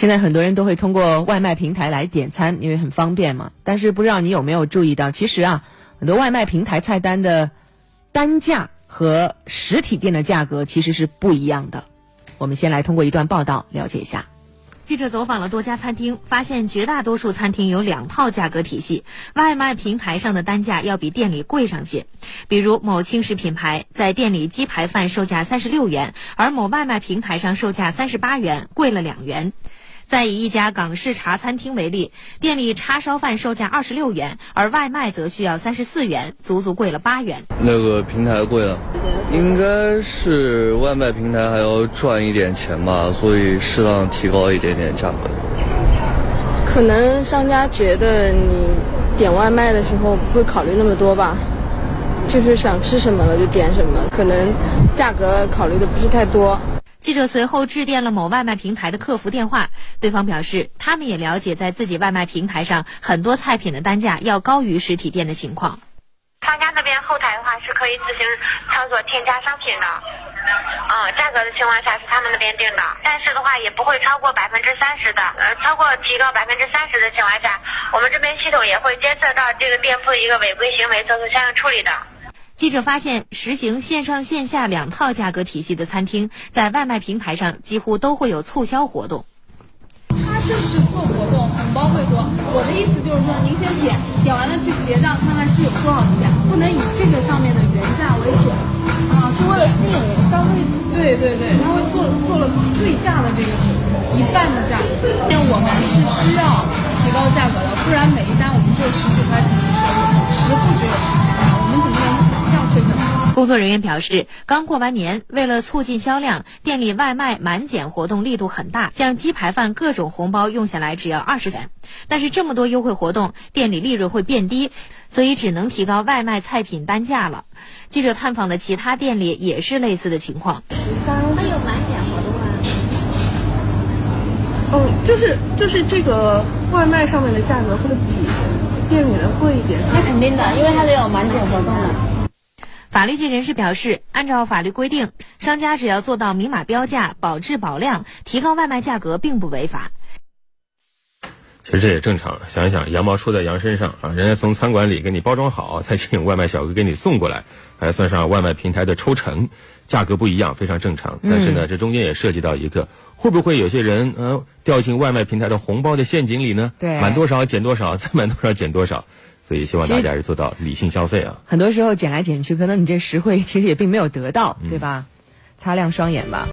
现在很多人都会通过外卖平台来点餐，因为很方便嘛。但是不知道你有没有注意到，其实啊，很多外卖平台菜单的单价和实体店的价格其实是不一样的。我们先来通过一段报道了解一下。记者走访了多家餐厅，发现绝大多数餐厅有两套价格体系，外卖平台上的单价要比店里贵上些。比如某轻食品牌在店里鸡排饭售价三十六元，而某外卖平台上售价三十八元，贵了两元。再以一家港式茶餐厅为例，店里叉烧饭售价二十六元，而外卖则需要三十四元，足足贵了八元。那个平台贵了，应该是外卖平台还要赚一点钱吧，所以适当提高一点点价格。可能商家觉得你点外卖的时候不会考虑那么多吧，就是想吃什么了就点什么，可能价格考虑的不是太多。记者随后致电了某外卖平台的客服电话，对方表示，他们也了解在自己外卖平台上很多菜品的单价要高于实体店的情况。商家那边后台的话是可以自行操作添加商品的，嗯，价格的情况下是他们那边定的，但是的话也不会超过百分之三十的，呃，超过提高百分之三十的情况下，我们这边系统也会监测到这个店铺一个违规行为，做出相应处理的。记者发现，实行线上线下两套价格体系的餐厅，在外卖平台上几乎都会有促销活动。他就是做活动，红包会多。我的意思就是说，您先点，点完了去结账，看看是有多少钱，不能以这个上面的原价为准。啊，是为了吸引消费。对对对，他会做做了对价的这个一半的价格，因为我们是需要提高价格的，不然每一单我们只有十几块钱的收入，工作人员表示，刚过完年，为了促进销量，店里外卖满减活动力度很大，像鸡排饭各种红包用下来只要二十元。但是这么多优惠活动，店里利润会变低，所以只能提高外卖菜品单价了。记者探访的其他店里也是类似的情况。十三，它有满减活动啊？哦，就是就是这个外卖上面的价格会比店里的贵一点。那肯定的，因为它得有满减活动的。法律界人士表示，按照法律规定，商家只要做到明码标价、保质保量，提高外卖价格并不违法。其实这也正常，想一想，羊毛出在羊身上啊，人家从餐馆里给你包装好，再请外卖小哥给你送过来，还算上外卖平台的抽成，价格不一样，非常正常。但是呢，这中间也涉及到一个，会不会有些人呃掉进外卖平台的红包的陷阱里呢？对，满多少减多少，再满多少减多少。所以希望大家是做到理性消费啊。很多时候捡来捡去，可能你这实惠其实也并没有得到，对吧？擦亮双眼吧。